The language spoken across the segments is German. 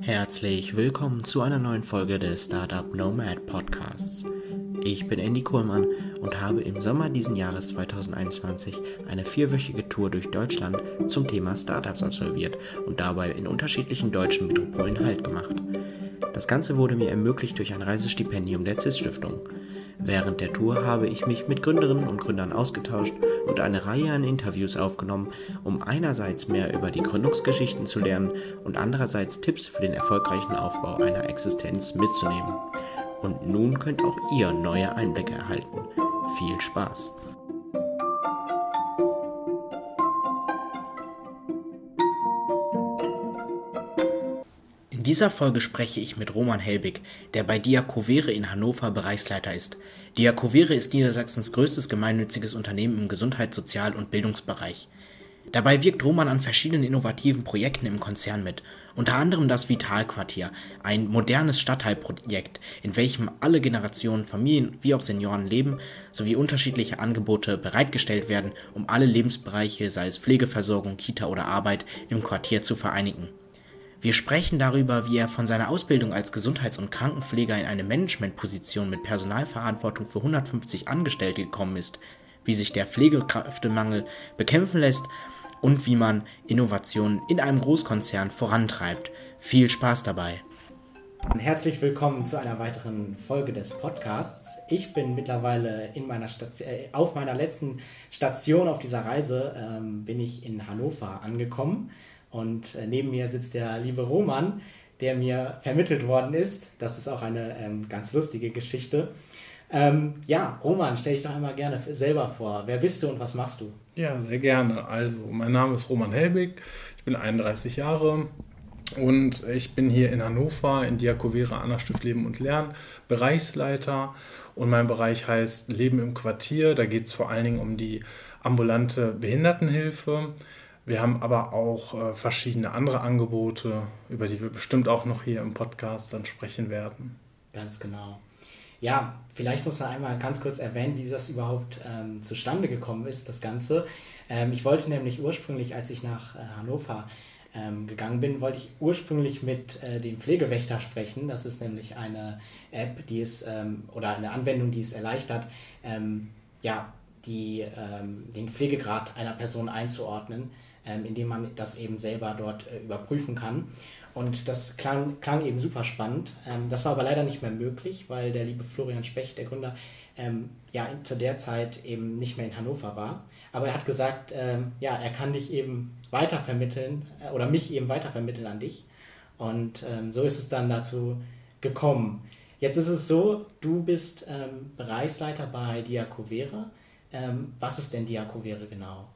Herzlich willkommen zu einer neuen Folge des Startup Nomad Podcasts. Ich bin Andy Kohlmann und habe im Sommer diesen Jahres 2021 eine vierwöchige Tour durch Deutschland zum Thema Startups absolviert und dabei in unterschiedlichen deutschen Metropolen Halt gemacht. Das Ganze wurde mir ermöglicht durch ein Reisestipendium der CIS Stiftung. Während der Tour habe ich mich mit Gründerinnen und Gründern ausgetauscht und eine Reihe an Interviews aufgenommen, um einerseits mehr über die Gründungsgeschichten zu lernen und andererseits Tipps für den erfolgreichen Aufbau einer Existenz mitzunehmen. Und nun könnt auch ihr neue Einblicke erhalten. Viel Spaß! Dieser Folge spreche ich mit Roman Helbig, der bei Diakovere in Hannover Bereichsleiter ist. Diakovere ist Niedersachsens größtes gemeinnütziges Unternehmen im Gesundheits-, Sozial- und Bildungsbereich. Dabei wirkt Roman an verschiedenen innovativen Projekten im Konzern mit, unter anderem das Vitalquartier, ein modernes Stadtteilprojekt, in welchem alle Generationen, Familien wie auch Senioren leben, sowie unterschiedliche Angebote bereitgestellt werden, um alle Lebensbereiche, sei es Pflegeversorgung, Kita oder Arbeit, im Quartier zu vereinigen. Wir sprechen darüber, wie er von seiner Ausbildung als Gesundheits- und Krankenpfleger in eine Managementposition mit Personalverantwortung für 150 Angestellte gekommen ist, wie sich der Pflegekräftemangel bekämpfen lässt und wie man Innovationen in einem Großkonzern vorantreibt. Viel Spaß dabei! Herzlich willkommen zu einer weiteren Folge des Podcasts. Ich bin mittlerweile in meiner Station, äh, auf meiner letzten Station auf dieser Reise, ähm, bin ich in Hannover angekommen. Und äh, neben mir sitzt der liebe Roman, der mir vermittelt worden ist. Das ist auch eine ähm, ganz lustige Geschichte. Ähm, ja, Roman, stell dich doch einmal gerne selber vor. Wer bist du und was machst du? Ja, sehr gerne. Also, mein Name ist Roman Helbig, ich bin 31 Jahre und ich bin hier in Hannover in Diakovere Anna Stift Leben und Lernen Bereichsleiter und mein Bereich heißt Leben im Quartier. Da geht es vor allen Dingen um die ambulante Behindertenhilfe. Wir haben aber auch äh, verschiedene andere Angebote, über die wir bestimmt auch noch hier im Podcast dann sprechen werden. Ganz genau. Ja, vielleicht muss man einmal ganz kurz erwähnen, wie das überhaupt ähm, zustande gekommen ist, das Ganze. Ähm, ich wollte nämlich ursprünglich, als ich nach äh, Hannover ähm, gegangen bin, wollte ich ursprünglich mit äh, dem Pflegewächter sprechen. Das ist nämlich eine App, die es ähm, oder eine Anwendung, die es erleichtert, ähm, ja, die, ähm, den Pflegegrad einer Person einzuordnen indem man das eben selber dort äh, überprüfen kann. Und das klang, klang eben super spannend. Ähm, das war aber leider nicht mehr möglich, weil der liebe Florian Specht, der Gründer, ähm, ja zu der Zeit eben nicht mehr in Hannover war. Aber er hat gesagt, ähm, ja, er kann dich eben weitervermitteln äh, oder mich eben weitervermitteln an dich. Und ähm, so ist es dann dazu gekommen. Jetzt ist es so, du bist ähm, Bereichsleiter bei Diakovere. Ähm, was ist denn Diakovere genau?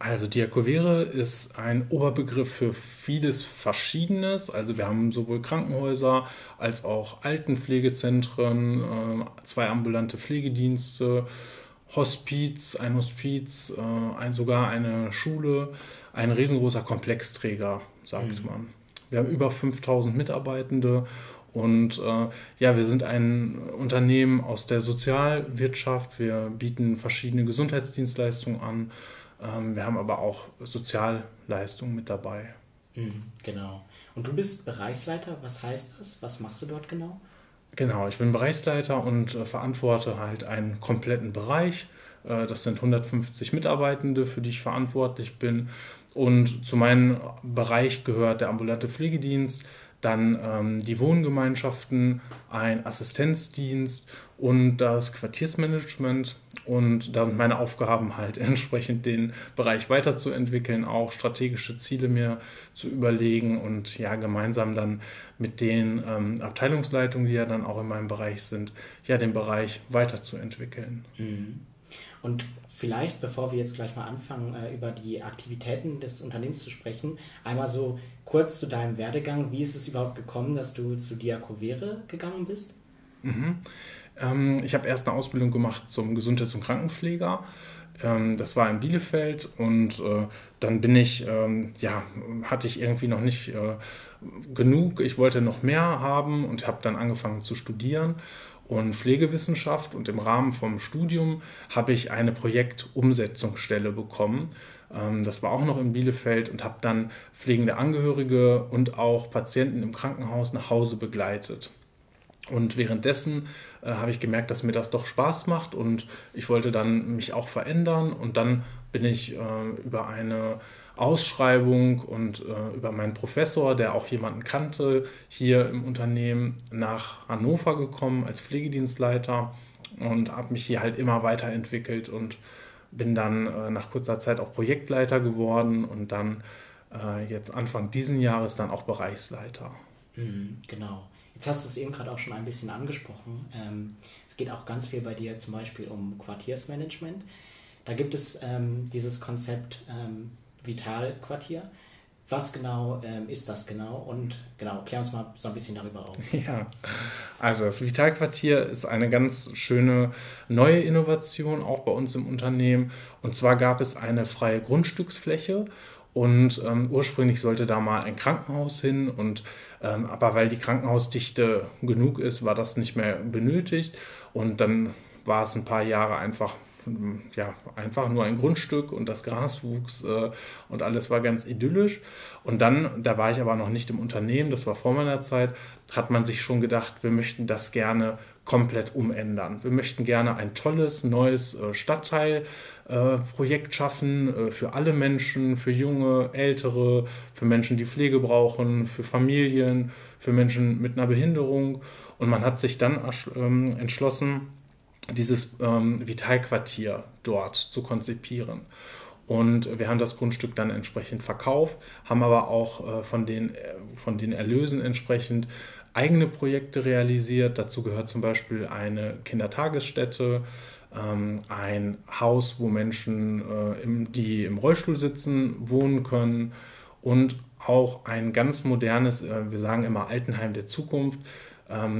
Also Diakovere ist ein Oberbegriff für vieles Verschiedenes. Also wir haben sowohl Krankenhäuser als auch Altenpflegezentren, äh, zwei ambulante Pflegedienste, Hospiz, ein Hospiz, äh, ein, sogar eine Schule, ein riesengroßer Komplexträger, sagt mhm. man. Wir haben über 5000 Mitarbeitende und äh, ja, wir sind ein Unternehmen aus der Sozialwirtschaft. Wir bieten verschiedene Gesundheitsdienstleistungen an wir haben aber auch Sozialleistungen mit dabei. Mhm, genau. Und du bist Bereichsleiter. Was heißt das? Was machst du dort genau? Genau, ich bin Bereichsleiter und äh, verantworte halt einen kompletten Bereich. Äh, das sind 150 Mitarbeitende, für die ich verantwortlich bin. Und zu meinem Bereich gehört der ambulante Pflegedienst, dann ähm, die Wohngemeinschaften, ein Assistenzdienst und das Quartiersmanagement. Und da sind meine Aufgaben halt entsprechend den Bereich weiterzuentwickeln, auch strategische Ziele mir zu überlegen und ja, gemeinsam dann mit den ähm, Abteilungsleitungen, die ja dann auch in meinem Bereich sind, ja, den Bereich weiterzuentwickeln. Mhm. Und vielleicht, bevor wir jetzt gleich mal anfangen, äh, über die Aktivitäten des Unternehmens zu sprechen, einmal so kurz zu deinem Werdegang. Wie ist es überhaupt gekommen, dass du zu Diakovere gegangen bist? Mhm. Ähm, ich habe erst eine Ausbildung gemacht zum Gesundheits- und Krankenpfleger. Ähm, das war in Bielefeld und äh, dann bin ich, ähm, ja, hatte ich irgendwie noch nicht äh, genug. Ich wollte noch mehr haben und habe dann angefangen zu studieren und Pflegewissenschaft und im Rahmen vom Studium habe ich eine Projektumsetzungsstelle bekommen Ähm, das war auch noch in Bielefeld und habe dann pflegende Angehörige und auch Patienten im Krankenhaus nach Hause begleitet. Und währenddessen äh, habe ich gemerkt, dass mir das doch Spaß macht und ich wollte dann mich auch verändern. Und dann bin ich äh, über eine Ausschreibung und äh, über meinen Professor, der auch jemanden kannte, hier im Unternehmen nach Hannover gekommen als Pflegedienstleiter und habe mich hier halt immer weiterentwickelt und bin dann äh, nach kurzer Zeit auch Projektleiter geworden und dann äh, jetzt Anfang diesen Jahres dann auch Bereichsleiter. Mhm, genau. Jetzt hast du es eben gerade auch schon ein bisschen angesprochen. Ähm, es geht auch ganz viel bei dir zum Beispiel um Quartiersmanagement. Da gibt es ähm, dieses Konzept ähm, Vitalquartier. Was genau ähm, ist das genau? Und genau, klär uns mal so ein bisschen darüber auf. Ja, also das Vitalquartier ist eine ganz schöne neue Innovation, auch bei uns im Unternehmen. Und zwar gab es eine freie Grundstücksfläche und ähm, ursprünglich sollte da mal ein Krankenhaus hin und ähm, aber weil die Krankenhausdichte genug ist, war das nicht mehr benötigt und dann war es ein paar Jahre einfach ja, einfach nur ein Grundstück und das Gras wuchs äh, und alles war ganz idyllisch. Und dann, da war ich aber noch nicht im Unternehmen, das war vor meiner Zeit, hat man sich schon gedacht, wir möchten das gerne komplett umändern. Wir möchten gerne ein tolles, neues äh, Stadtteilprojekt äh, schaffen äh, für alle Menschen, für junge, ältere, für Menschen, die Pflege brauchen, für Familien, für Menschen mit einer Behinderung. Und man hat sich dann ähm, entschlossen, dieses ähm, Vitalquartier dort zu konzipieren. Und wir haben das Grundstück dann entsprechend verkauft, haben aber auch äh, von, den, äh, von den Erlösen entsprechend eigene Projekte realisiert. Dazu gehört zum Beispiel eine Kindertagesstätte, ähm, ein Haus, wo Menschen, äh, im, die im Rollstuhl sitzen, wohnen können und auch ein ganz modernes, äh, wir sagen immer Altenheim der Zukunft,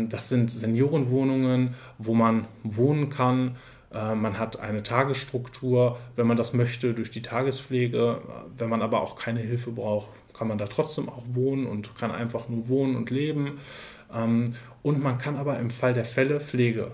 das sind Seniorenwohnungen, wo man wohnen kann. Äh, man hat eine Tagesstruktur, wenn man das möchte, durch die Tagespflege. Wenn man aber auch keine Hilfe braucht, kann man da trotzdem auch wohnen und kann einfach nur wohnen und leben. Ähm, und man kann aber im Fall der Fälle Pflege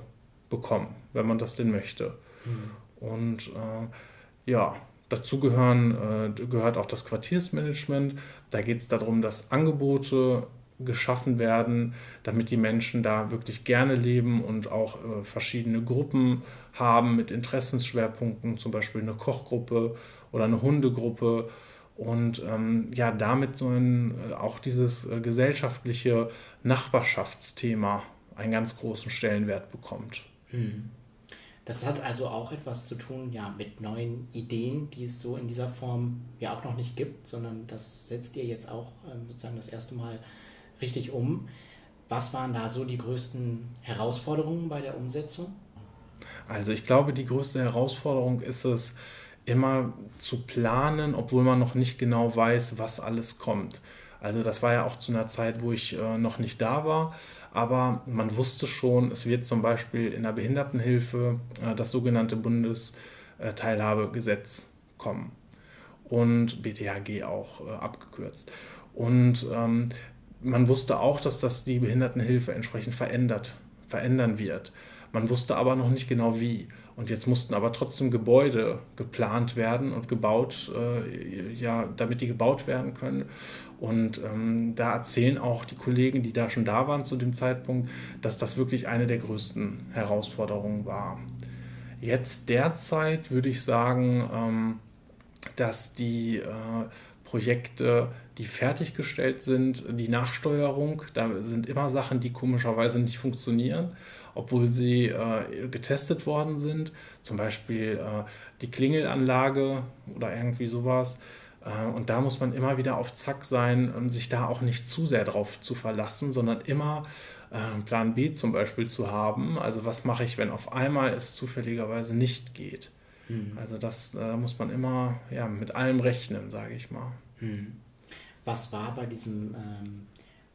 bekommen, wenn man das denn möchte. Mhm. Und äh, ja, dazu gehören, äh, gehört auch das Quartiersmanagement. Da geht es darum, dass Angebote geschaffen werden, damit die Menschen da wirklich gerne leben und auch äh, verschiedene Gruppen haben mit Interessensschwerpunkten, zum Beispiel eine Kochgruppe oder eine Hundegruppe und ähm, ja, damit so ein, äh, auch dieses äh, gesellschaftliche Nachbarschaftsthema einen ganz großen Stellenwert bekommt. Hm. Das hat also auch etwas zu tun ja, mit neuen Ideen, die es so in dieser Form ja auch noch nicht gibt, sondern das setzt ihr jetzt auch ähm, sozusagen das erste Mal richtig um. Was waren da so die größten Herausforderungen bei der Umsetzung? Also ich glaube, die größte Herausforderung ist es, immer zu planen, obwohl man noch nicht genau weiß, was alles kommt. Also das war ja auch zu einer Zeit, wo ich äh, noch nicht da war, aber man wusste schon, es wird zum Beispiel in der Behindertenhilfe äh, das sogenannte Bundesteilhabegesetz kommen und BTHG auch äh, abgekürzt. Und ähm, man wusste auch, dass das die Behindertenhilfe entsprechend verändert, verändern wird. Man wusste aber noch nicht genau wie. Und jetzt mussten aber trotzdem Gebäude geplant werden und gebaut, äh, ja, damit die gebaut werden können. Und ähm, da erzählen auch die Kollegen, die da schon da waren zu dem Zeitpunkt, dass das wirklich eine der größten Herausforderungen war. Jetzt derzeit würde ich sagen, ähm, dass die äh, Projekte, die fertiggestellt sind, die Nachsteuerung, da sind immer Sachen, die komischerweise nicht funktionieren, obwohl sie äh, getestet worden sind. Zum Beispiel äh, die Klingelanlage oder irgendwie sowas. Äh, und da muss man immer wieder auf Zack sein, um sich da auch nicht zu sehr drauf zu verlassen, sondern immer äh, Plan B zum Beispiel zu haben. Also was mache ich, wenn auf einmal es zufälligerweise nicht geht? Mhm. Also das äh, muss man immer ja, mit allem rechnen, sage ich mal. Mhm. Was war bei diesem ähm,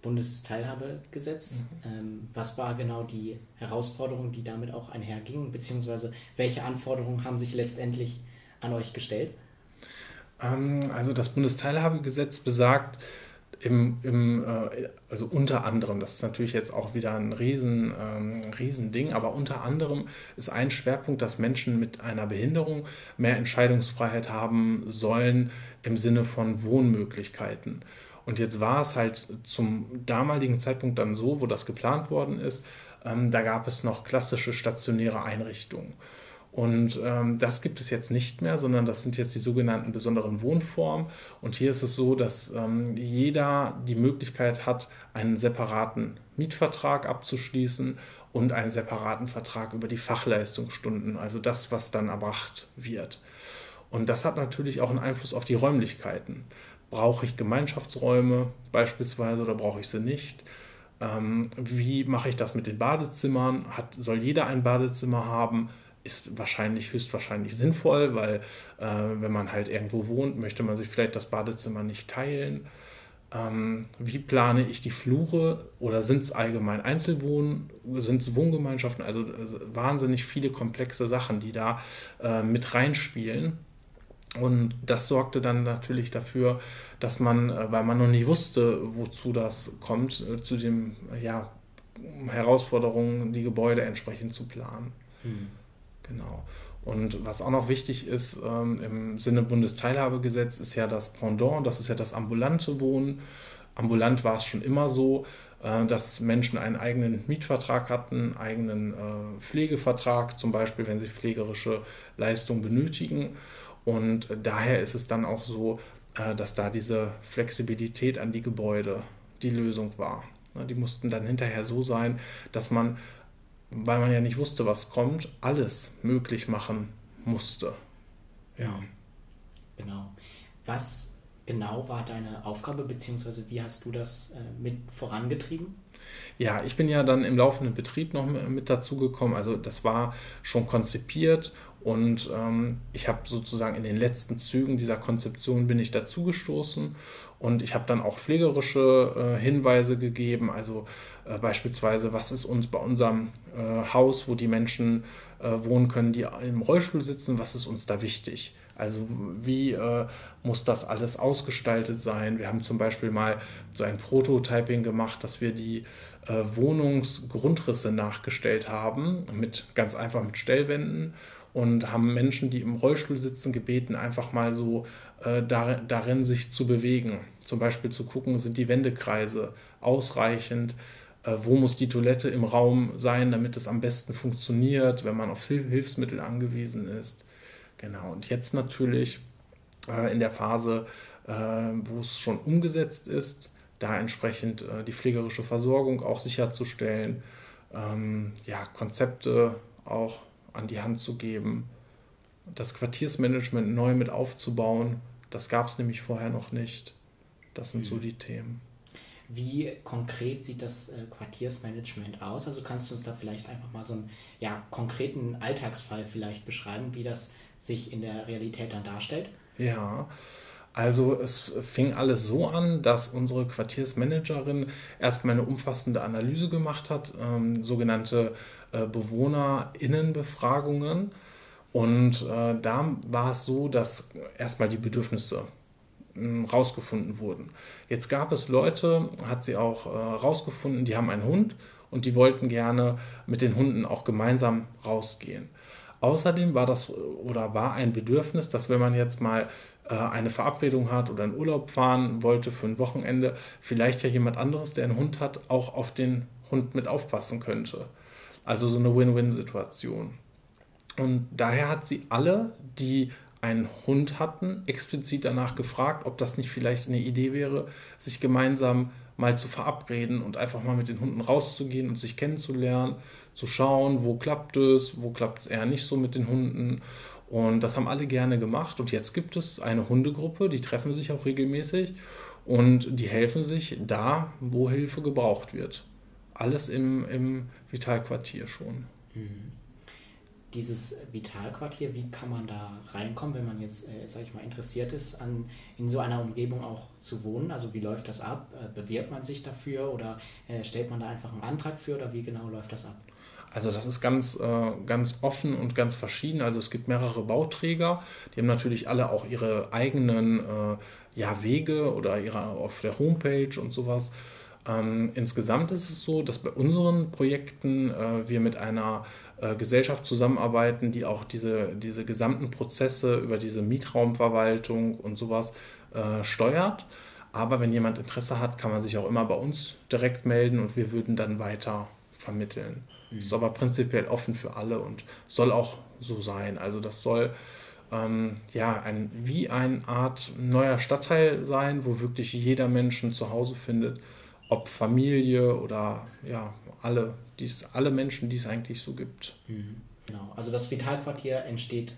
Bundesteilhabegesetz? Mhm. Ähm, was war genau die Herausforderung, die damit auch einherging? Beziehungsweise welche Anforderungen haben sich letztendlich an euch gestellt? Ähm, also das Bundesteilhabegesetz besagt, im, im äh, also unter anderem, das ist natürlich jetzt auch wieder ein riesen, ähm, riesen Ding, aber unter anderem ist ein Schwerpunkt, dass Menschen mit einer Behinderung mehr Entscheidungsfreiheit haben sollen im Sinne von Wohnmöglichkeiten. Und jetzt war es halt zum damaligen Zeitpunkt dann so, wo das geplant worden ist, ähm, da gab es noch klassische stationäre Einrichtungen. Und ähm, das gibt es jetzt nicht mehr, sondern das sind jetzt die sogenannten besonderen Wohnformen. Und hier ist es so, dass ähm, jeder die Möglichkeit hat, einen separaten Mietvertrag abzuschließen und einen separaten Vertrag über die Fachleistungsstunden, also das, was dann erbracht wird. Und das hat natürlich auch einen Einfluss auf die Räumlichkeiten. Brauche ich Gemeinschaftsräume beispielsweise oder brauche ich sie nicht? Ähm, wie mache ich das mit den Badezimmern? Hat, soll jeder ein Badezimmer haben? Ist wahrscheinlich höchstwahrscheinlich sinnvoll, weil äh, wenn man halt irgendwo wohnt, möchte man sich vielleicht das Badezimmer nicht teilen. Ähm, wie plane ich die Flure oder sind es allgemein Einzelwohn, sind es Wohngemeinschaften? Also, also, wahnsinnig viele komplexe Sachen, die da äh, mit reinspielen. Und das sorgte dann natürlich dafür, dass man, äh, weil man noch nie wusste, wozu das kommt, äh, zu den ja, Herausforderungen, die Gebäude entsprechend zu planen. Hm. Genau. Und was auch noch wichtig ist ähm, im Sinne Bundesteilhabegesetz ist ja das Pendant, das ist ja das ambulante Wohnen. Ambulant war es schon immer so, äh, dass Menschen einen eigenen Mietvertrag hatten, einen eigenen äh, Pflegevertrag, zum Beispiel wenn sie pflegerische Leistung benötigen. Und daher ist es dann auch so, äh, dass da diese Flexibilität an die Gebäude die Lösung war. Die mussten dann hinterher so sein, dass man weil man ja nicht wusste, was kommt, alles möglich machen musste. Ja. Genau. Was genau war deine Aufgabe, beziehungsweise wie hast du das äh, mit vorangetrieben? Ja, ich bin ja dann im laufenden Betrieb noch mit dazugekommen. Also das war schon konzipiert und ähm, ich habe sozusagen in den letzten Zügen dieser Konzeption bin ich dazugestoßen und ich habe dann auch pflegerische äh, Hinweise gegeben, also äh, beispielsweise, was ist uns bei unserem äh, Haus, wo die Menschen äh, wohnen können, die im Rollstuhl sitzen, was ist uns da wichtig? Also wie äh, muss das alles ausgestaltet sein? Wir haben zum Beispiel mal so ein Prototyping gemacht, dass wir die äh, Wohnungsgrundrisse nachgestellt haben, mit ganz einfach mit Stellwänden und haben Menschen, die im Rollstuhl sitzen, gebeten, einfach mal so äh, darin, sich zu bewegen. Zum Beispiel zu gucken, sind die Wendekreise ausreichend, äh, wo muss die Toilette im Raum sein, damit es am besten funktioniert, wenn man auf Hilfsmittel angewiesen ist. Genau, und jetzt natürlich äh, in der Phase, äh, wo es schon umgesetzt ist, da entsprechend äh, die pflegerische Versorgung auch sicherzustellen, ähm, ja, Konzepte auch an die Hand zu geben, das Quartiersmanagement neu mit aufzubauen. Das gab es nämlich vorher noch nicht. Das sind mhm. so die Themen. Wie konkret sieht das äh, Quartiersmanagement aus? Also kannst du uns da vielleicht einfach mal so einen ja, konkreten Alltagsfall vielleicht beschreiben, wie das sich in der Realität dann darstellt? Ja, also es fing alles so an, dass unsere Quartiersmanagerin erstmal eine umfassende Analyse gemacht hat, ähm, sogenannte äh, Bewohnerinnenbefragungen. Und äh, da war es so, dass erstmal die Bedürfnisse äh, rausgefunden wurden. Jetzt gab es Leute, hat sie auch äh, rausgefunden, die haben einen Hund und die wollten gerne mit den Hunden auch gemeinsam rausgehen. Außerdem war das oder war ein Bedürfnis, dass wenn man jetzt mal äh, eine Verabredung hat oder in Urlaub fahren wollte für ein Wochenende, vielleicht ja jemand anderes, der einen Hund hat, auch auf den Hund mit aufpassen könnte. Also so eine Win-Win-Situation. Und daher hat sie alle, die einen Hund hatten, explizit danach gefragt, ob das nicht vielleicht eine Idee wäre, sich gemeinsam mal zu verabreden und einfach mal mit den Hunden rauszugehen und sich kennenzulernen, zu schauen, wo klappt es, wo klappt es eher nicht so mit den Hunden und das haben alle gerne gemacht. Und jetzt gibt es eine Hundegruppe, die treffen sich auch regelmäßig und die helfen sich da, wo Hilfe gebraucht wird. Alles im, im Vitalquartier schon. Mhm. Dieses Vitalquartier, wie kann man da reinkommen, wenn man jetzt, äh, sag ich mal, interessiert ist, an, in so einer Umgebung auch zu wohnen? Also wie läuft das ab? Äh, bewirbt man sich dafür oder äh, stellt man da einfach einen Antrag für oder wie genau läuft das ab? Also das ist ganz, äh, ganz offen und ganz verschieden. Also es gibt mehrere Bauträger, die haben natürlich alle auch ihre eigenen äh, ja, Wege oder ihre auf der Homepage und sowas. Ähm, insgesamt ist es so, dass bei unseren Projekten äh, wir mit einer Gesellschaft zusammenarbeiten, die auch diese, diese gesamten Prozesse über diese Mietraumverwaltung und sowas äh, steuert. Aber wenn jemand Interesse hat, kann man sich auch immer bei uns direkt melden und wir würden dann weiter vermitteln. Mhm. Ist aber prinzipiell offen für alle und soll auch so sein. Also das soll ähm, ja ein, wie eine Art neuer Stadtteil sein, wo wirklich jeder Menschen zu Hause findet ob Familie oder ja, alle, die's, alle Menschen, die es eigentlich so gibt. Mhm. Genau, also das Vitalquartier entsteht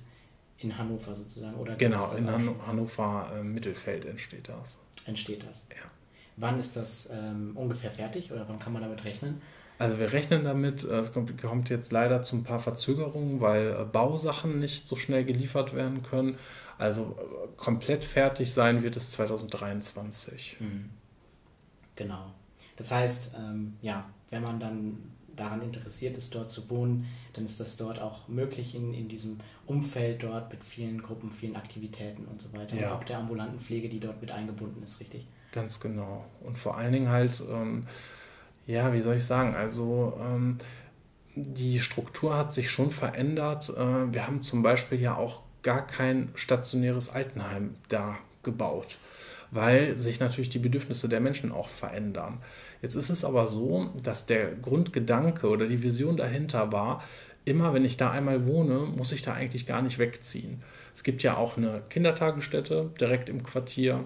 in Hannover sozusagen, oder? Genau, in Han Hannover äh, Mittelfeld entsteht das. Entsteht das. Ja. Wann ist das ähm, ungefähr fertig oder wann kann man damit rechnen? Also wir rechnen damit, äh, es kommt, jetzt leider zu ein paar Verzögerungen, weil äh, Bausachen nicht so schnell geliefert werden können. Also äh, komplett fertig sein wird es 2023. Mhm. Genau. Das heißt, ähm, ja, wenn man dann daran interessiert ist, dort zu wohnen, dann ist das dort auch möglich in, in diesem Umfeld dort mit vielen Gruppen, vielen Aktivitäten und so weiter. Ja. Und auch der ambulanten Pflege, die dort mit eingebunden ist, richtig? Ganz genau. Und vor allen Dingen halt, ähm, ja, wie soll ich sagen, also ähm, die Struktur hat sich schon verändert. Äh, wir haben zum Beispiel ja auch gar kein stationäres Altenheim da gebaut weil sich natürlich die Bedürfnisse der Menschen auch verändern. Jetzt ist es aber so, dass der Grundgedanke oder die Vision dahinter war, immer wenn ich da einmal wohne, muss ich da eigentlich gar nicht wegziehen. Es gibt ja auch eine Kindertagesstätte direkt im Quartier.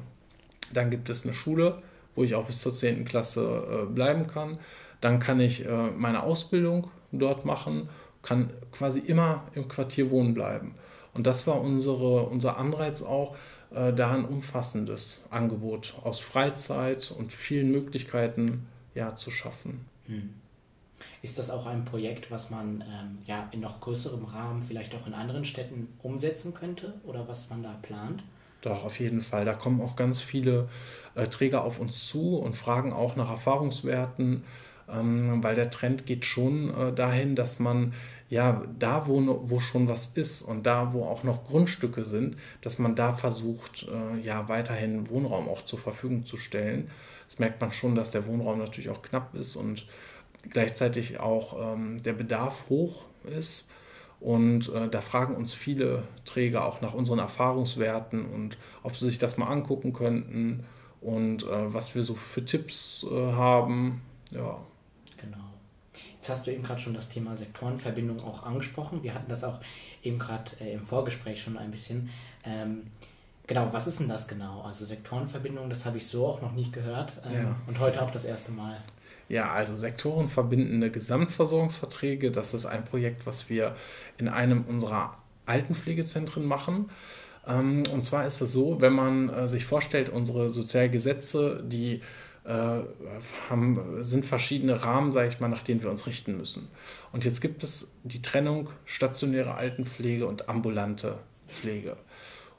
Dann gibt es eine Schule, wo ich auch bis zur 10. Klasse äh, bleiben kann. Dann kann ich äh, meine Ausbildung dort machen, kann quasi immer im Quartier wohnen bleiben. Und das war unsere, unser Anreiz auch, da ein umfassendes Angebot aus Freizeit und vielen Möglichkeiten ja, zu schaffen. Hm. Ist das auch ein Projekt, was man ähm, ja, in noch größerem Rahmen vielleicht auch in anderen Städten umsetzen könnte oder was man da plant? Doch, auf jeden Fall. Da kommen auch ganz viele äh, Träger auf uns zu und fragen auch nach Erfahrungswerten, ähm, weil der Trend geht schon äh, dahin, dass man ja, da, wo, wo schon was ist und da, wo auch noch Grundstücke sind, dass man da versucht, äh, ja, weiterhin Wohnraum auch zur Verfügung zu stellen. Das merkt man schon, dass der Wohnraum natürlich auch knapp ist und gleichzeitig auch ähm, der Bedarf hoch ist. Und äh, da fragen uns viele Träger auch nach unseren Erfahrungswerten und ob sie sich das mal angucken könnten und äh, was wir so für Tipps äh, haben. Ja. Jetzt hast du eben gerade schon das Thema Sektorenverbindung auch angesprochen. Wir hatten das auch eben gerade äh, im Vorgespräch schon ein bisschen. Ähm, genau, was ist denn das genau? Also Sektorenverbindung, das habe ich so auch noch nicht gehört ähm, ja. und heute auch das erste Mal. Ja, also sektorenverbindende Gesamtversorgungsverträge, das ist ein Projekt, was wir in einem unserer Altenpflegezentren machen. Ähm, und zwar ist es so, wenn man äh, sich vorstellt, unsere Sozialgesetze, die haben, sind verschiedene Rahmen, sage ich mal, nach denen wir uns richten müssen. Und jetzt gibt es die Trennung stationäre Altenpflege und ambulante Pflege.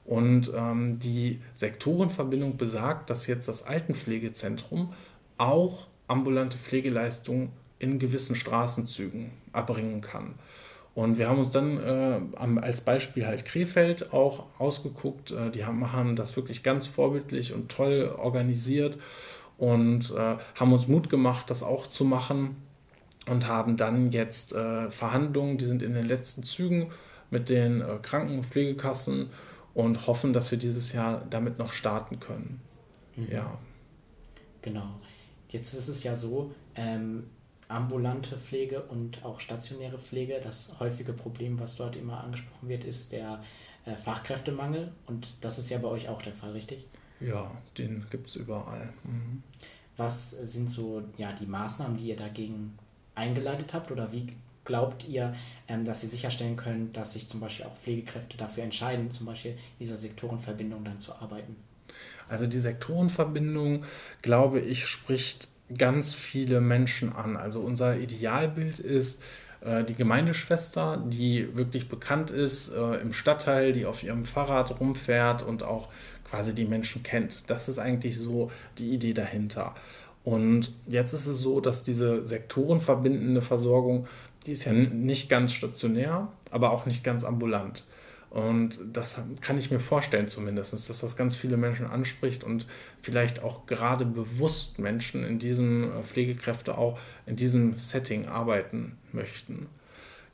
Und ähm, die Sektorenverbindung besagt, dass jetzt das Altenpflegezentrum auch ambulante Pflegeleistungen in gewissen Straßenzügen erbringen kann. Und wir haben uns dann äh, als Beispiel halt Krefeld auch ausgeguckt. Äh, die haben, machen das wirklich ganz vorbildlich und toll organisiert und äh, haben uns Mut gemacht, das auch zu machen und haben dann jetzt äh, Verhandlungen, die sind in den letzten Zügen mit den äh, Kranken- und Pflegekassen und hoffen, dass wir dieses Jahr damit noch starten können. Mhm. Ja. Genau. Jetzt ist es ja so, ähm, ambulante Pflege und auch stationäre Pflege, das häufige Problem, was dort immer angesprochen wird, ist der äh, Fachkräftemangel und das ist ja bei euch auch der Fall, richtig? Ja, den gibt es überall. Mhm. Was sind so ja, die Maßnahmen, die ihr dagegen eingeleitet habt oder wie glaubt ihr, ähm, dass ihr sicherstellen könnt, dass sich zum Beispiel auch Pflegekräfte dafür entscheiden, zum Beispiel dieser Sektorenverbindung dann zu arbeiten? Also die Sektorenverbindung, glaube ich, spricht ganz viele Menschen an. Also unser Idealbild ist, äh, die Gemeindeschwester, die wirklich bekannt ist äh, im Stadtteil, die auf ihrem Fahrrad rumfährt und auch quasi die Menschen kennt. Das ist eigentlich so die Idee dahinter. Und jetzt ist es so, dass diese sektorenverbindende Versorgung, die ist ja nicht ganz stationär, aber auch nicht ganz ambulant. Und das kann ich mir vorstellen zumindest, dass das ganz viele Menschen anspricht und vielleicht auch gerade bewusst Menschen in diesem äh, Pflegekräfte auch in diesem Setting arbeiten möchten.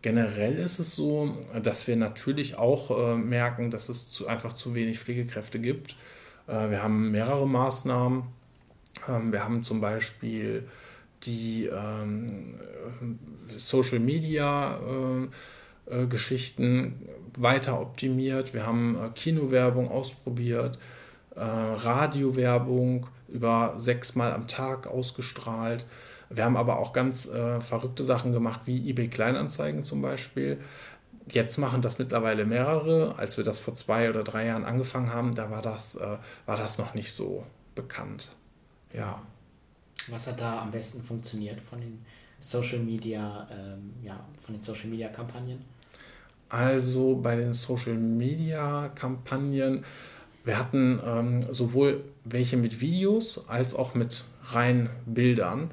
Generell ist es so, dass wir natürlich auch äh, merken, dass es zu, einfach zu wenig Pflegekräfte gibt. Äh, wir haben mehrere Maßnahmen. Ähm, wir haben zum Beispiel die ähm, Social Media äh, Geschichten weiter optimiert. Wir haben äh, Kinowerbung ausprobiert, äh, Radiowerbung über sechsmal am Tag ausgestrahlt. Wir haben aber auch ganz äh, verrückte Sachen gemacht, wie eBay Kleinanzeigen zum Beispiel. Jetzt machen das mittlerweile mehrere. Als wir das vor zwei oder drei Jahren angefangen haben, da war das, äh, war das noch nicht so bekannt. Ja. Was hat da am besten funktioniert von den Social Media, ähm, ja, von den Social Media Kampagnen? Also bei den Social Media Kampagnen, wir hatten ähm, sowohl welche mit Videos als auch mit rein Bildern,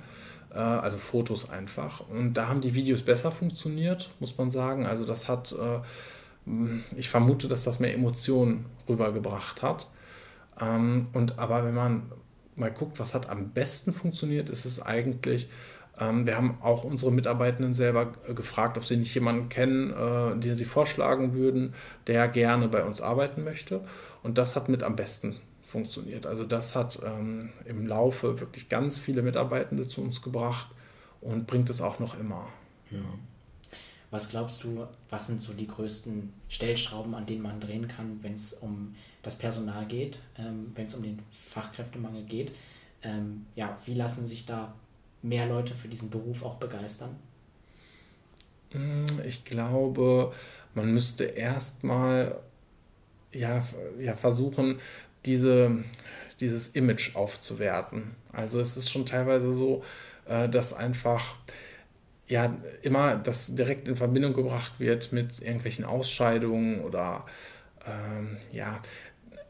also Fotos einfach. Und da haben die Videos besser funktioniert, muss man sagen. Also das hat, äh, ich vermute, dass das mehr Emotionen rübergebracht hat. Ähm, und aber wenn man mal guckt, was hat am besten funktioniert, ist es eigentlich ähm, wir haben auch unsere Mitarbeitenden selber gefragt, ob sie nicht jemanden kennen, äh, den sie vorschlagen würden, der gerne bei uns arbeiten möchte. Und das hat mit am besten funktioniert. Also das hat ähm, im Laufe wirklich ganz viele Mitarbeitende zu uns gebracht und bringt es auch noch immer. Ja. Was glaubst du, was sind so die größten Stellschrauben, an denen man drehen kann, wenn es um das Personal geht, ähm, wenn es um den Fachkräftemangel geht? Ähm, ja, wie lassen sich da mehr Leute für diesen Beruf auch begeistern? Hm, ich glaube, man müsste erstmal ja, ja, versuchen, diese, dieses Image aufzuwerten. Also es ist schon teilweise so, äh, dass einfach ja immer das direkt in Verbindung gebracht wird mit irgendwelchen Ausscheidungen oder ähm, ja,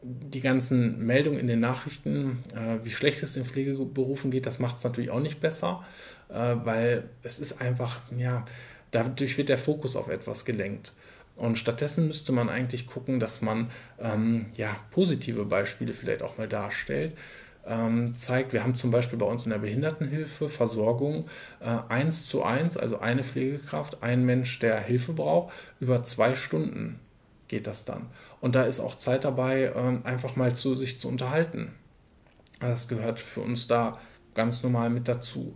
die ganzen Meldungen in den Nachrichten, äh, wie schlecht es den Pflegeberufen geht, das macht es natürlich auch nicht besser, äh, weil es ist einfach, ja, dadurch wird der Fokus auf etwas gelenkt. Und stattdessen müsste man eigentlich gucken, dass man ähm, ja, positive Beispiele vielleicht auch mal darstellt. Ähm, zeigt, wir haben zum Beispiel bei uns in der Behindertenhilfe Versorgung äh, eins zu eins, also eine Pflegekraft, ein Mensch, der Hilfe braucht, über zwei Stunden geht das dann. Und da ist auch Zeit dabei, ähm, einfach mal zu sich zu unterhalten. Das gehört für uns da ganz normal mit dazu.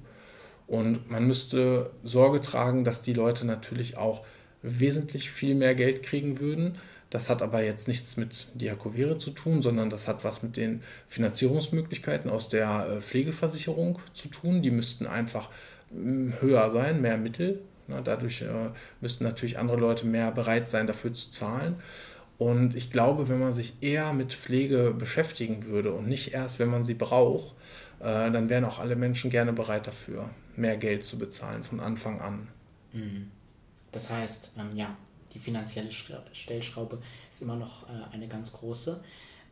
Und man müsste Sorge tragen, dass die Leute natürlich auch wesentlich viel mehr Geld kriegen würden. Das hat aber jetzt nichts mit Diakovere zu tun, sondern das hat was mit den Finanzierungsmöglichkeiten aus der äh, Pflegeversicherung zu tun. Die müssten einfach hm, höher sein, mehr Mittel dadurch äh, müssten natürlich andere Leute mehr bereit sein, dafür zu zahlen. Und ich glaube, wenn man sich eher mit Pflege beschäftigen würde und nicht erst, wenn man sie braucht, äh, dann wären auch alle Menschen gerne bereit dafür, mehr Geld zu bezahlen von Anfang an. Mhm. Das heißt, ähm, ja, die finanzielle Stellschraube ist immer noch äh, eine ganz große.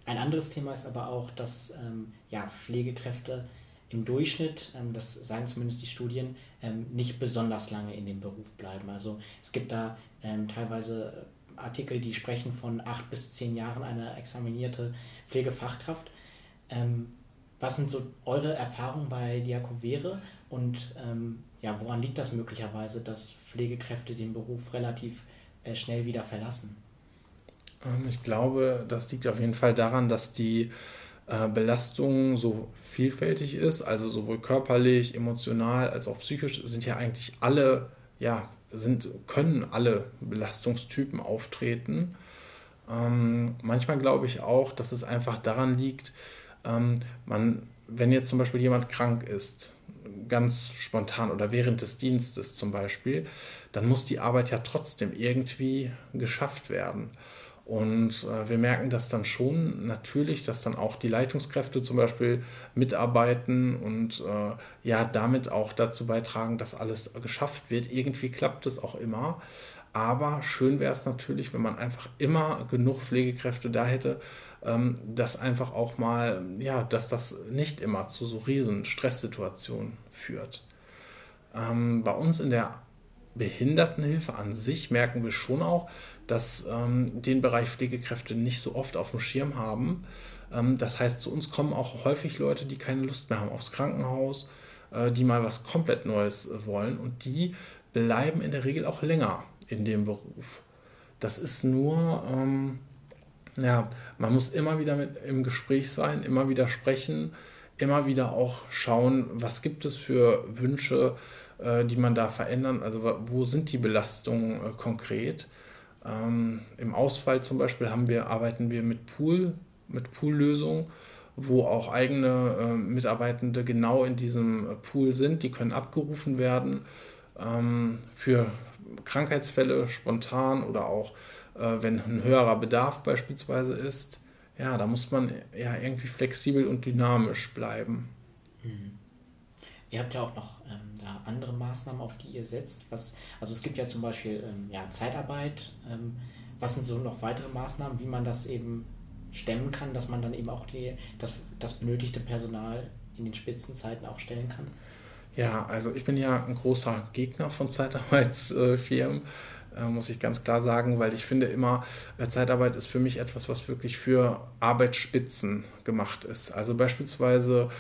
Ein anderes Thema ist aber auch, dass ähm, ja, Pflegekräfte im Durchschnitt, ähm, das sagen zumindest die Studien, ähm, nicht besonders lange in dem Beruf bleiben. Also es gibt da ähm, teilweise Artikel, die sprechen von acht bis zehn Jahren eine examinierte Pflegefachkraft. was sind so eure Erfahrungen bei Diakovere und ja, woran liegt das möglicherweise, dass Pflegekräfte den Beruf relativ äh, schnell wieder verlassen? Ich glaube, das liegt auf jeden Fall daran, dass die äh, Belastung so vielfältig ist, also sowohl körperlich, emotional als auch psychisch, sind ja eigentlich alle, ja, sind, können alle Belastungstypen auftreten. Ähm, manchmal glaube ich auch, dass es einfach daran liegt, ähm, man, wenn jetzt zum Beispiel jemand krank ist, ganz spontan oder während des Dienstes zum Beispiel, dann muss die Arbeit ja trotzdem irgendwie geschafft werden. Und äh, wir merken das dann schon natürlich, dass dann auch die Leitungskräfte zum Beispiel mitarbeiten und äh, ja damit auch dazu beitragen, dass alles geschafft wird. Irgendwie klappt es auch immer. Aber schön wäre es natürlich, wenn man einfach immer genug Pflegekräfte da hätte, ähm, dass einfach auch mal, ja, dass das nicht immer zu so riesen Stresssituationen führt. Ähm, bei uns in der Behindertenhilfe an sich merken wir schon auch, dass ähm, den Bereich Pflegekräfte nicht so oft auf dem Schirm haben. Ähm, das heißt, zu uns kommen auch häufig Leute, die keine Lust mehr haben aufs Krankenhaus, äh, die mal was komplett Neues wollen und die bleiben in der Regel auch länger in dem Beruf. Das ist nur, ähm, ja, man muss immer wieder mit im Gespräch sein, immer wieder sprechen, immer wieder auch schauen, was gibt es für Wünsche, äh, die man da verändern, also wo sind die Belastungen äh, konkret. Ähm, Im Ausfall zum Beispiel haben wir, arbeiten wir mit Pool, mit Poollösungen, wo auch eigene äh, Mitarbeitende genau in diesem äh, Pool sind, die können abgerufen werden ähm, für Krankheitsfälle spontan oder auch äh, wenn ein höherer Bedarf beispielsweise ist. Ja, da muss man ja irgendwie flexibel und dynamisch bleiben. Mhm. Ihr habt ja auch noch ähm, da andere Maßnahmen, auf die ihr setzt. Was, also es gibt ja zum Beispiel ähm, ja, Zeitarbeit. Ähm, was sind so noch weitere Maßnahmen, wie man das eben stemmen kann, dass man dann eben auch die, das, das benötigte Personal in den Spitzenzeiten auch stellen kann? Ja, also ich bin ja ein großer Gegner von Zeitarbeitsfirmen, äh, muss ich ganz klar sagen, weil ich finde immer, äh, Zeitarbeit ist für mich etwas, was wirklich für Arbeitsspitzen gemacht ist. Also beispielsweise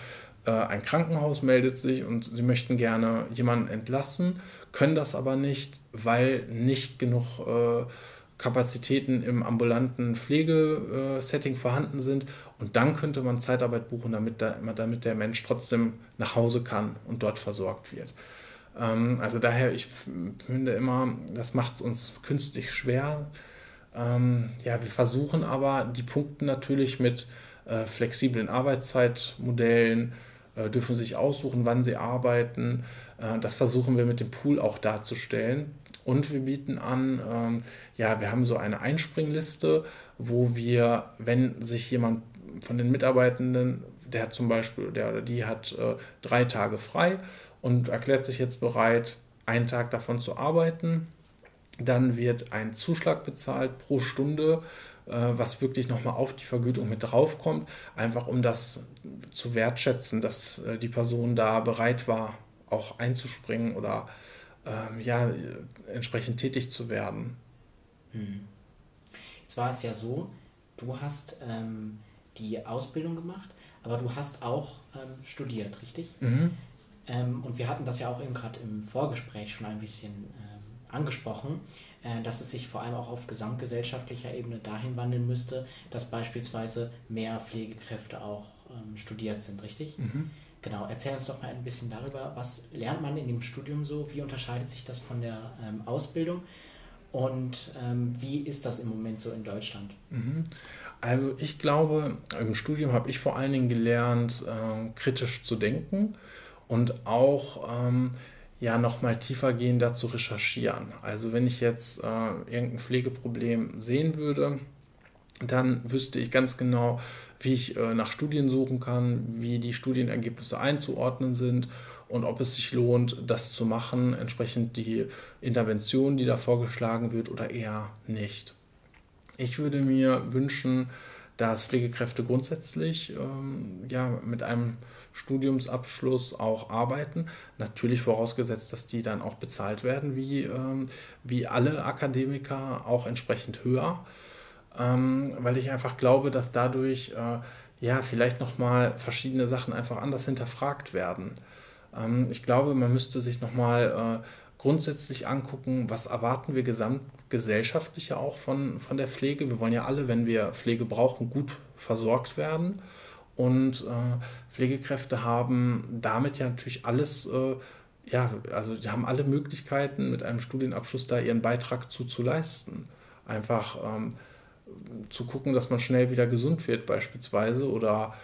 äh, ein Krankenhaus meldet sich und sie möchten gerne jemanden entlassen, können das aber nicht, weil nicht genug äh, Kapazitäten im ambulanten Pflegesetting vorhanden sind. Und dann könnte man Zeitarbeit buchen, damit, da, damit der Mensch trotzdem nach Hause kann und dort versorgt wird. Ähm, also daher, ich finde immer, das macht es uns künstlich schwer. Ähm, ja, wir versuchen aber die Punkte natürlich mit äh, flexiblen Arbeitszeitmodellen, äh, dürfen sich aussuchen, wann sie arbeiten. Äh, das versuchen wir mit dem Pool auch darzustellen. Und wir bieten an, ähm, ja, wir haben so eine Einspringliste, wo wir, wenn sich jemand von den Mitarbeitenden, der zum Beispiel, der oder die hat äh, drei Tage frei und erklärt sich jetzt bereit, einen Tag davon zu arbeiten, dann wird ein Zuschlag bezahlt pro Stunde, äh, was wirklich nochmal auf die Vergütung mit draufkommt, einfach um das zu wertschätzen, dass äh, die Person da bereit war, auch einzuspringen oder ähm, ja, entsprechend tätig zu werden. Hm. Jetzt war es ja so, du hast ähm, die Ausbildung gemacht, aber du hast auch ähm, studiert, richtig? Mhm. Ähm, und wir hatten das ja auch eben gerade im Vorgespräch schon ein bisschen ähm, angesprochen, äh, dass es sich vor allem auch auf gesamtgesellschaftlicher Ebene dahin wandeln müsste, dass beispielsweise mehr Pflegekräfte auch ähm, studiert sind, richtig? Mhm. Genau, erzähl uns doch mal ein bisschen darüber, was lernt man in dem Studium so, wie unterscheidet sich das von der ähm, Ausbildung und ähm, wie ist das im Moment so in Deutschland? Mhm. Also ich glaube, im Studium habe ich vor allen Dingen gelernt, äh, kritisch zu denken und auch ähm, ja nochmal tiefergehender zu recherchieren. Also wenn ich jetzt äh, irgendein Pflegeproblem sehen würde, dann wüsste ich ganz genau, wie ich äh, nach Studien suchen kann, wie die Studienergebnisse einzuordnen sind und ob es sich lohnt, das zu machen, entsprechend die Intervention, die da vorgeschlagen wird oder eher nicht. Ich würde mir wünschen, dass Pflegekräfte grundsätzlich ähm, ja, mit einem Studiumsabschluss auch arbeiten. Natürlich vorausgesetzt, dass die dann auch bezahlt werden, wie, ähm, wie alle Akademiker, auch entsprechend höher ähm, weil ich einfach glaube, dass dadurch äh, ja vielleicht nochmal verschiedene Sachen einfach anders hinterfragt werden. Ähm, ich glaube, man müsste sich nochmal äh, grundsätzlich angucken, was erwarten wir gesamtgesellschaftlich ja auch von, von der Pflege. Wir wollen ja alle, wenn wir Pflege brauchen, gut versorgt werden. Und äh, Pflegekräfte haben damit ja natürlich alles, äh, ja, also die haben alle Möglichkeiten, mit einem Studienabschluss da ihren Beitrag zu, zu leisten. Einfach ähm, zu gucken, dass man schnell wieder gesund wird beispielsweise oder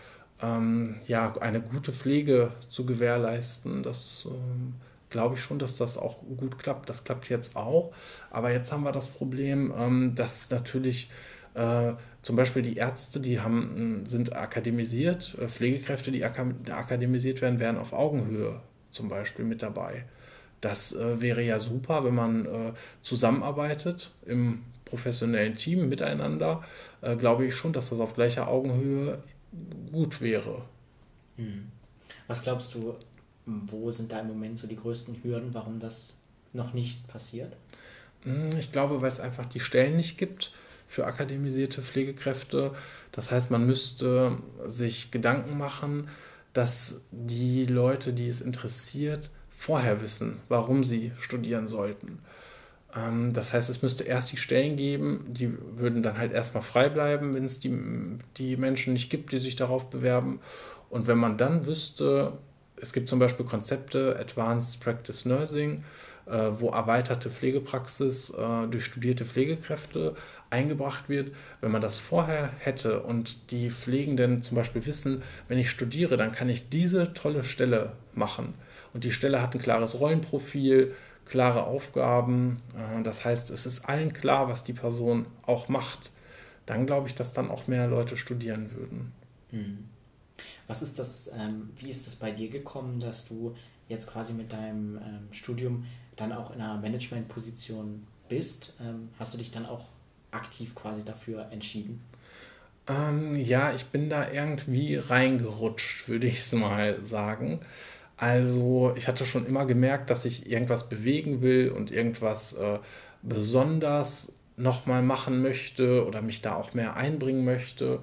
ähm, ja, eine gute Pflege zu gewährleisten. Das ähm, glaube ich schon, dass das auch gut klappt. Das klappt jetzt auch. Aber jetzt haben wir das Problem, ähm, dass natürlich äh, zum Beispiel die Ärzte, die haben, sind akademisiert, äh, Pflegekräfte, die akademisiert werden, werden auf Augenhöhe zum Beispiel mit dabei. Das äh, wäre ja super, wenn man äh, zusammenarbeitet im professionellen Team miteinander. Äh, glaube ich schon, dass das auf gleicher Augenhöhe gut wäre. Hm. Was glaubst du, wo sind da im Moment so die größten Hürden, warum das noch nicht passiert? Hm, ich glaube, weil es einfach die Stellen nicht gibt für akademisierte Pflegekräfte. Das heißt, man müsste sich Gedanken machen, dass die Leute, die es interessiert, vorher wissen, warum sie studieren sollten. Ähm, das heißt, es müsste erst die Stellen geben, die würden dann halt erstmal frei bleiben, wenn es die, die Menschen nicht gibt, die sich darauf bewerben. Und wenn man dann wüsste, es gibt zum Beispiel Konzepte, Advanced Practice Nursing, äh, wo erweiterte Pflegepraxis äh, durch studierte Pflegekräfte eingebracht wird. Wenn man das vorher hätte und die Pflegenden zum Beispiel wissen, wenn ich studiere, dann kann ich diese tolle Stelle machen. Und die Stelle hat ein klares Rollenprofil, klare Aufgaben. Äh, das heißt, es ist allen klar, was die Person auch macht. Dann glaube ich, dass dann auch mehr Leute studieren würden. Hm. Was ist das, ähm, wie ist das bei dir gekommen, dass du jetzt quasi mit deinem ähm, Studium dann auch in einer Managementposition bist? Ähm, hast du dich dann auch aktiv quasi dafür entschieden? Ähm, ja, ich bin da irgendwie reingerutscht, würde ich es mal sagen. Also ich hatte schon immer gemerkt, dass ich irgendwas bewegen will und irgendwas äh, besonders nochmal machen möchte oder mich da auch mehr einbringen möchte.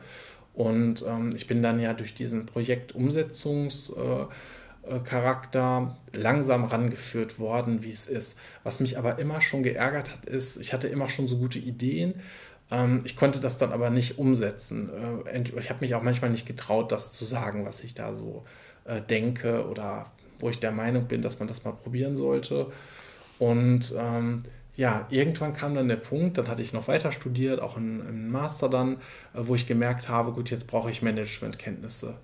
Und ähm, ich bin dann ja durch diesen Projektumsetzungscharakter äh, äh langsam rangeführt worden, wie es ist. Was mich aber immer schon geärgert hat, ist, ich hatte immer schon so gute Ideen. Ähm, ich konnte das dann aber nicht umsetzen. Äh, ich habe mich auch manchmal nicht getraut, das zu sagen, was ich da so äh, denke oder wo ich der Meinung bin, dass man das mal probieren sollte. Und ähm, ja, irgendwann kam dann der Punkt, dann hatte ich noch weiter studiert, auch im Master dann, wo ich gemerkt habe, gut, jetzt brauche ich Managementkenntnisse.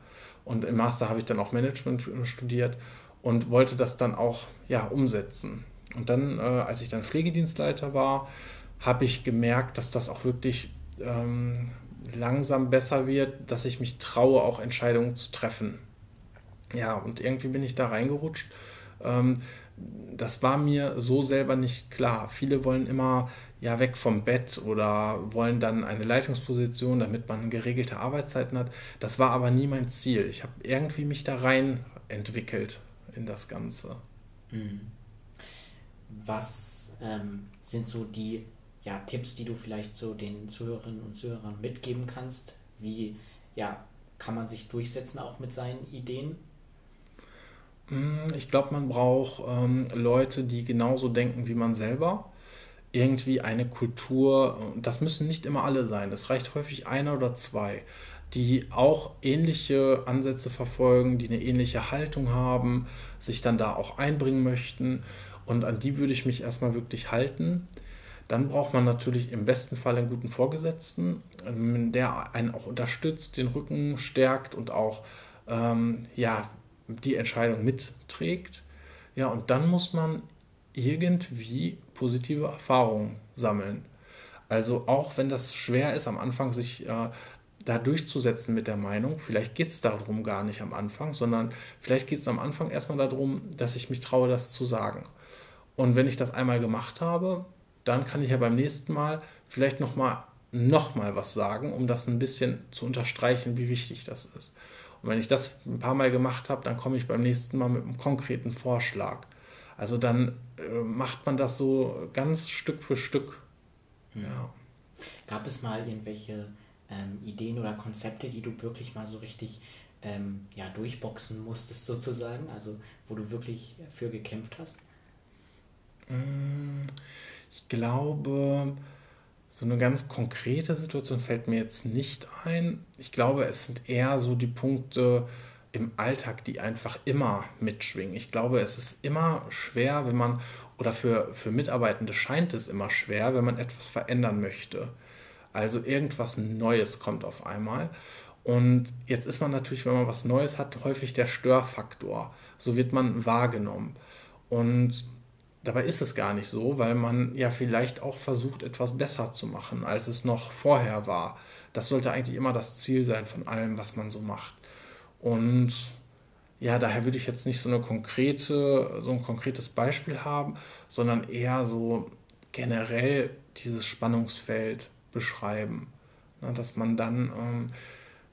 Und im Master habe ich dann auch Management äh, studiert und wollte das dann auch ja, umsetzen. Und dann, äh, als ich dann Pflegedienstleiter war, habe ich gemerkt, dass das auch wirklich ähm, langsam besser wird, dass ich mich traue, auch Entscheidungen zu treffen. Ja, und irgendwie bin ich da reingerutscht. Ähm, das war mir so selber nicht klar. Viele wollen immer ja weg vom Bett oder wollen dann eine Leitungsposition, damit man geregelte Arbeitszeiten hat. Das war aber nie mein Ziel. Ich habe irgendwie mich da rein entwickelt in das Ganze. Mhm. Was ähm, sind so die ja, Tipps, die du vielleicht so den Zuhörerinnen und Zuhörern mitgeben kannst? Wie ja, kann man sich durchsetzen auch mit seinen Ideen? Hm, ich glaube, man braucht ähm, Leute, die genauso denken wie man selber. Irgendwie eine Kultur, das müssen nicht immer alle sein, es reicht häufig einer oder zwei, die auch ähnliche Ansätze verfolgen, die eine ähnliche Haltung haben, sich dann da auch einbringen möchten. Und an die würde ich mich erstmal wirklich halten. Dann braucht man natürlich im besten Fall einen guten Vorgesetzten, ähm, der einen auch unterstützt, den Rücken stärkt und auch ähm, ja, die Entscheidung mitträgt. Ja, und dann muss man irgendwie positive Erfahrungen sammeln. Also auch wenn das schwer ist, am Anfang sich äh, da durchzusetzen mit der Meinung, vielleicht geht es darum gar nicht am Anfang, sondern vielleicht geht es am Anfang erstmal darum, dass ich mich traue, das zu sagen. Und wenn ich das einmal gemacht habe, dann kann ich ja beim nächsten Mal vielleicht nochmal noch mal was sagen, um das ein bisschen zu unterstreichen, wie wichtig das ist. Und wenn ich das ein paar Mal gemacht habe, dann komme ich beim nächsten Mal mit einem konkreten Vorschlag. Also dann äh, macht man das so ganz Stück für Stück. Hm. Ja. Gab es mal irgendwelche ähm, Ideen oder Konzepte, die du wirklich mal so richtig ähm, ja, durchboxen musstest, sozusagen? Also wo du wirklich für gekämpft hast? Hm, ich glaube, so eine ganz konkrete Situation fällt mir jetzt nicht ein. Ich glaube, es sind eher so die Punkte im Alltag, die einfach immer mitschwingen. Ich glaube, es ist immer schwer, wenn man, oder für, für Mitarbeitende scheint es immer schwer, wenn man etwas verändern möchte. Also irgendwas Neues kommt auf einmal. Und jetzt ist man natürlich, wenn man was Neues hat, häufig der Störfaktor. So wird man wahrgenommen. Und Dabei ist es gar nicht so, weil man ja vielleicht auch versucht, etwas besser zu machen, als es noch vorher war. Das sollte eigentlich immer das Ziel sein von allem, was man so macht. Und ja, daher würde ich jetzt nicht so eine konkrete, so ein konkretes Beispiel haben, sondern eher so generell dieses Spannungsfeld beschreiben. Dass man dann ähm,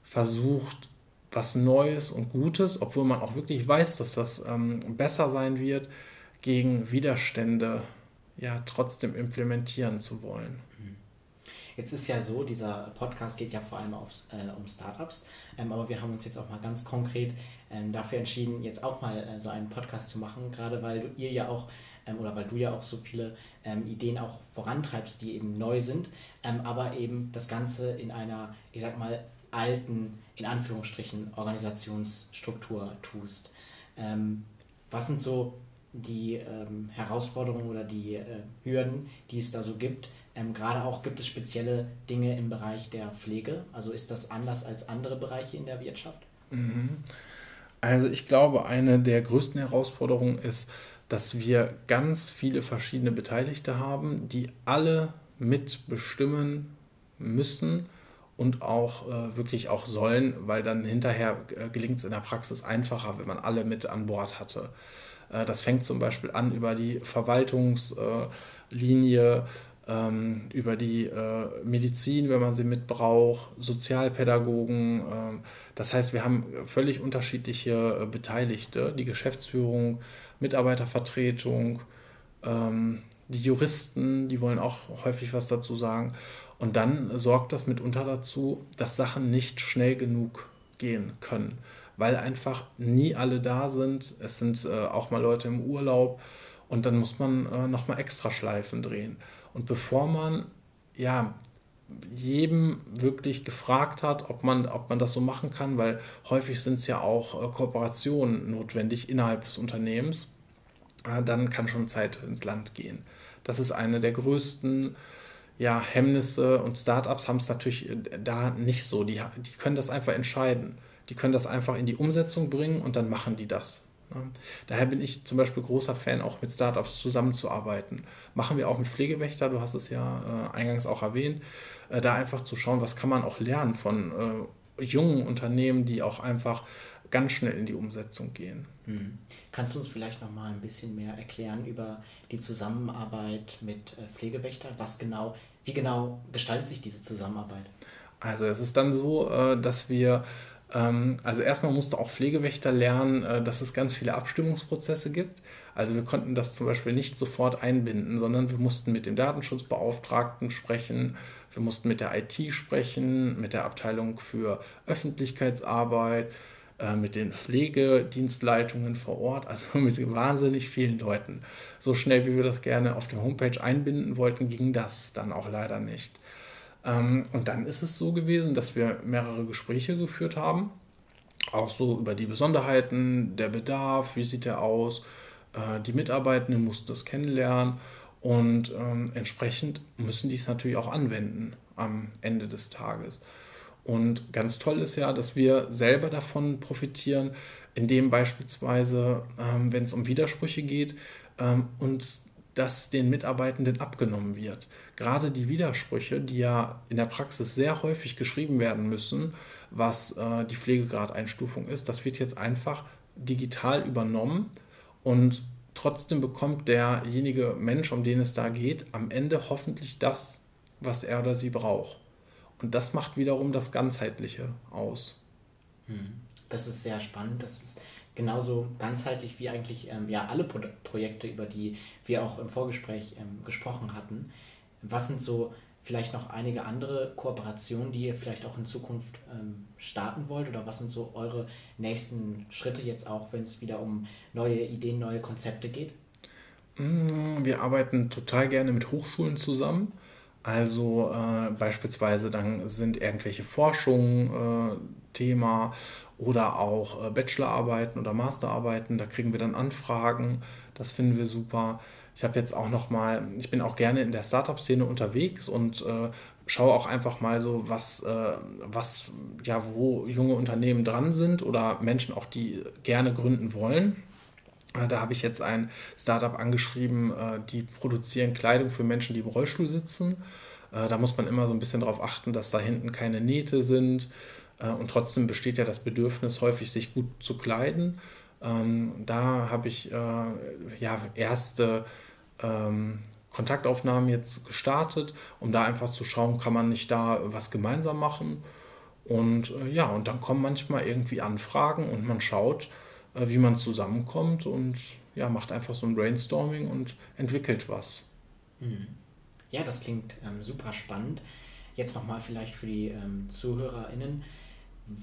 versucht, was Neues und Gutes, obwohl man auch wirklich weiß, dass das ähm, besser sein wird, gegen Widerstände ja trotzdem implementieren zu wollen. Mhm. Jetzt ist ja so, dieser Podcast geht ja vor allem aufs, äh, um Startups, ähm, aber wir haben uns jetzt auch mal ganz konkret ähm, dafür entschieden, jetzt auch mal äh, so einen Podcast zu machen, gerade weil ihr ja auch ähm, oder weil du ja auch so viele ähm, Ideen auch vorantreibst, die eben neu sind, ähm, aber eben das Ganze in einer, ich sag mal, alten, in Anführungsstrichen, Organisationsstruktur tust. Ähm, was sind so die Herausforderungen oder die äh, Hürden, die es da so gibt? Ähm, Gerade auch gibt es spezielle Dinge im Bereich der Pflege. Also ist das anders als andere Bereiche in der Wirtschaft? Mhm. Also ich glaube, eine der größten Herausforderungen ist, dass wir ganz viele verschiedene Beteiligte haben, die alle mitbestimmen müssen und auch äh, wirklich auch sollen, weil dann hinterher äh, gelingt es in der Praxis einfacher, wenn man alle mit an Bord hatte. Äh, das fängt zum Beispiel an über die Verwaltungslinie, ähm, über die äh, Medizin, wenn man sie mitbraucht, Sozialpädagogen. Ähm, das heißt, wir haben völlig unterschiedliche äh, Beteiligte, die Geschäftsführung, Mitarbeitervertretung, ähm, die Juristen, die wollen auch häufig was dazu sagen. Und dann sorgt das mitunter dazu, dass Sachen nicht schnell genug gehen können, weil einfach nie alle da sind. Es sind äh, auch mal Leute im Urlaub und dann muss man äh, nochmal extra Schleifen drehen. Und bevor man ja jedem wirklich gefragt hat, ob man, ob man das so machen kann, weil häufig sind es ja auch äh, Kooperationen notwendig innerhalb des Unternehmens, äh, dann kann schon Zeit ins Land gehen. Das ist eine der größten ja, Hemmnisse und Startups haben es natürlich äh, da nicht so. Die, die können das einfach entscheiden. Die können das einfach in die Umsetzung bringen und dann machen die das. Daher bin ich zum Beispiel großer Fan, auch mit Startups zusammenzuarbeiten. Machen wir auch mit Pflegewächter, du hast es ja äh, eingangs auch erwähnt, äh, da einfach zu schauen, was kann man auch lernen von äh, jungen Unternehmen, die auch einfach ganz schnell in die Umsetzung gehen. Mhm. Kannst du uns vielleicht noch mal ein bisschen mehr erklären über die Zusammenarbeit mit Pflegewächter? Was genau wie genau gestaltet sich diese Zusammenarbeit? Also es ist dann so, dass wir, also erstmal musste auch Pflegewächter lernen, äh, dass es ganz viele Abstimmungsprozesse gibt. Also wir konnten das zum Beispiel nicht sofort einbinden, sondern wir mussten mit dem Datenschutzbeauftragten sprechen, wir mussten mit der IT sprechen, mit der Abteilung für Öffentlichkeitsarbeit, äh, mit den Pflegedienstleitungen vor Ort, also mit wahnsinnig vielen Leuten. So schnell, wie wir das gerne auf der Homepage einbinden wollten, ging das dann auch leider nicht. Ähm, und dann ist es so gewesen, dass wir mehrere Gespräche geführt haben, auch so über die Besonderheiten, der Bedarf, wie sieht er aus. Äh, die Mitarbeitenden mussten das kennenlernen und ähm, entsprechend müssen die es natürlich auch anwenden am Ende des Tages. Und ganz toll ist ja, dass wir selber davon profitieren, indem beispielsweise, ähm, wenn es um Widersprüche geht, uns das den Mitarbeitenden abgenommen wird. Gerade die Widersprüche, die ja in der Praxis sehr häufig geschrieben werden müssen, was äh, die Pflegegradeinstufung ist, das wird jetzt einfach digital übernommen und trotzdem bekommt derjenige Mensch, um den es da geht, am Ende hoffentlich das, was er oder sie braucht. Und das macht wiederum das Ganzheitliche aus. Hm. Das ist sehr spannend. Das ist genauso ganzheitlich wie eigentlich ähm, ja, alle Pro Projekte, über die wir auch im Vorgespräch ähm, gesprochen hatten. Was sind so vielleicht noch einige andere Kooperationen, die ihr vielleicht auch in Zukunft ähm, starten wollt? Oder was sind so eure nächsten Schritte jetzt auch, wenn es wieder um neue Ideen, neue Konzepte geht? Mm, wir arbeiten total gerne mit Hochschulen zusammen. Also äh, beispielsweise dann sind irgendwelche Forschungen äh, Thema oder auch äh, Bachelorarbeiten oder Masterarbeiten. Da kriegen wir dann Anfragen. Das finden wir super. Ich habe jetzt auch noch mal, ich bin auch gerne in der Startup-Szene unterwegs und äh, schaue auch einfach mal so, was, äh, was, ja, wo junge Unternehmen dran sind oder Menschen auch, die gerne gründen wollen. Äh, da habe ich jetzt ein Startup angeschrieben, äh, die produzieren Kleidung für Menschen, die im Rollstuhl sitzen. Da muss man immer so ein bisschen darauf achten, dass da hinten keine Nähte sind. Und trotzdem besteht ja das Bedürfnis häufig, sich gut zu kleiden. Ähm, da habe ich äh, ja, erste ähm, Kontaktaufnahmen jetzt gestartet, um da einfach zu schauen, kann man nicht da was gemeinsam machen. Und äh, ja, und dann kommen manchmal irgendwie Anfragen und man schaut, äh, wie man zusammenkommt und ja, macht einfach so ein Brainstorming und entwickelt was. Mhm. Ja, das klingt ähm, super spannend. Jetzt nochmal vielleicht für die ähm, ZuhörerInnen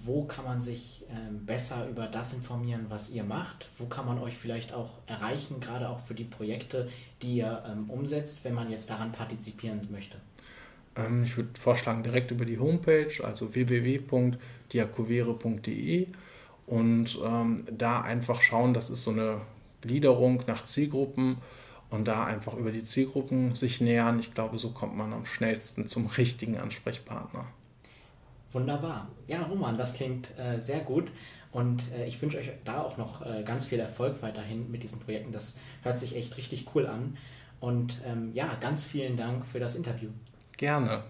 wo kann man sich ähm, besser über das informieren, was ihr macht? Wo kann man euch vielleicht auch erreichen, gerade auch für die Projekte, die ihr ähm, umsetzt, wenn man jetzt daran partizipieren möchte? Ähm, ich würde vorschlagen, direkt über die Homepage, also www.diakovere.de und ähm, da einfach schauen, das ist so eine Gliederung nach Zielgruppen und da einfach über die Zielgruppen sich nähern. Ich glaube, so kommt man am schnellsten zum richtigen Ansprechpartner. Wunderbar. Ja, Roman, das klingt äh, sehr gut. Und äh, ich wünsche euch da auch noch äh, ganz viel Erfolg weiterhin mit diesen Projekten. Das hört sich echt richtig cool an. Und ähm, ja, ganz vielen Dank für das Interview. Gerne.